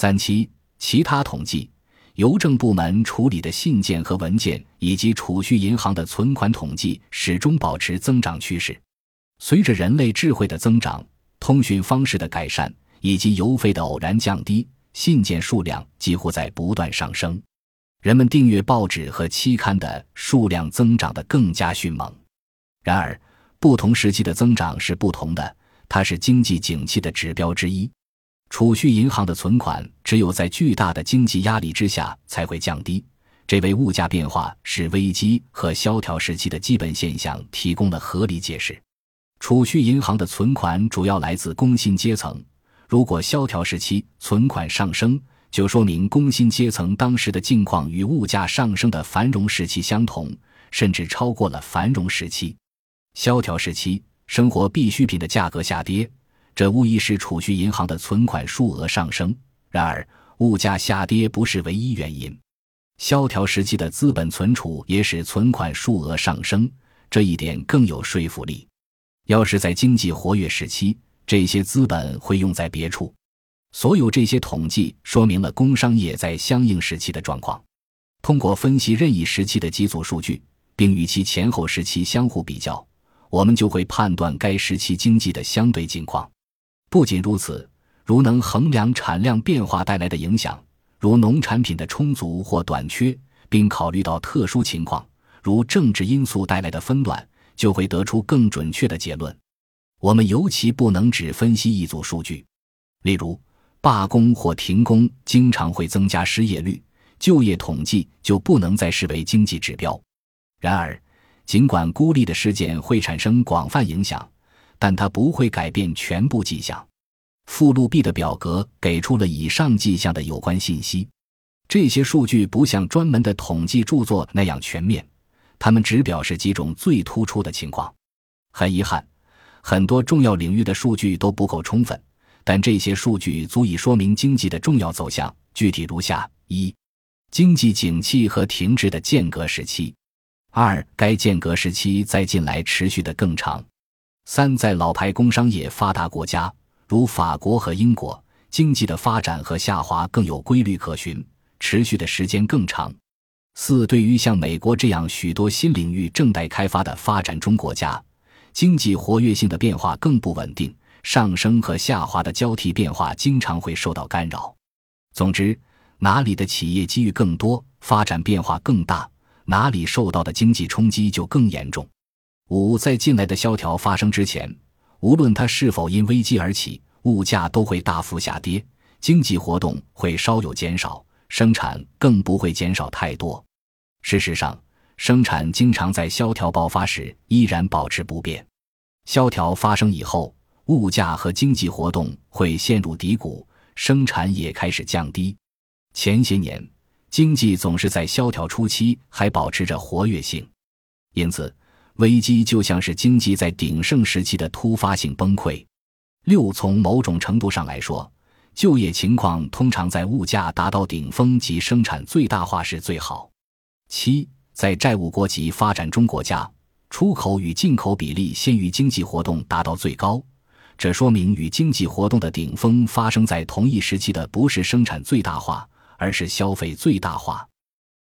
三期其他统计，邮政部门处理的信件和文件，以及储蓄银行的存款统计始终保持增长趋势。随着人类智慧的增长、通讯方式的改善以及邮费的偶然降低，信件数量几乎在不断上升。人们订阅报纸和期刊的数量增长得更加迅猛。然而，不同时期的增长是不同的，它是经济景气的指标之一。储蓄银行的存款只有在巨大的经济压力之下才会降低，这为物价变化是危机和萧条时期的基本现象提供了合理解释。储蓄银行的存款主要来自工薪阶层，如果萧条时期存款上升，就说明工薪阶层当时的境况与物价上升的繁荣时期相同，甚至超过了繁荣时期。萧条时期，生活必需品的价格下跌，这无疑使储蓄银行的存款数额上升。然而，物价下跌不是唯一原因。萧条时期的资本存储也使存款数额上升，这一点更有说服力。要是在经济活跃时期，这些资本会用在别处。所有这些统计说明了工商业在相应时期的状况。通过分析任意时期的几组数据，并与其前后时期相互比较。我们就会判断该时期经济的相对境况。不仅如此，如能衡量产量变化带来的影响，如农产品的充足或短缺，并考虑到特殊情况，如政治因素带来的纷乱，就会得出更准确的结论。我们尤其不能只分析一组数据，例如罢工或停工经常会增加失业率，就业统计就不能再视为经济指标。然而，尽管孤立的事件会产生广泛影响，但它不会改变全部迹象。附录 B 的表格给出了以上迹象的有关信息。这些数据不像专门的统计著作那样全面，它们只表示几种最突出的情况。很遗憾，很多重要领域的数据都不够充分，但这些数据足以说明经济的重要走向。具体如下：一、经济景气和停滞的间隔时期。二，该间隔时期在近来持续的更长。三，在老牌工商业发达国家，如法国和英国，经济的发展和下滑更有规律可循，持续的时间更长。四，对于像美国这样许多新领域正待开发的发展中国家，经济活跃性的变化更不稳定，上升和下滑的交替变化经常会受到干扰。总之，哪里的企业机遇更多，发展变化更大。哪里受到的经济冲击就更严重。五，在近来的萧条发生之前，无论它是否因危机而起，物价都会大幅下跌，经济活动会稍有减少，生产更不会减少太多。事实上，生产经常在萧条爆发时依然保持不变。萧条发生以后，物价和经济活动会陷入低谷，生产也开始降低。前些年。经济总是在萧条初期还保持着活跃性，因此危机就像是经济在鼎盛时期的突发性崩溃。六，从某种程度上来说，就业情况通常在物价达到顶峰及生产最大化时最好。七，在债务国及发展中国家，出口与进口比例先于经济活动达到最高，这说明与经济活动的顶峰发生在同一时期的不是生产最大化。而是消费最大化。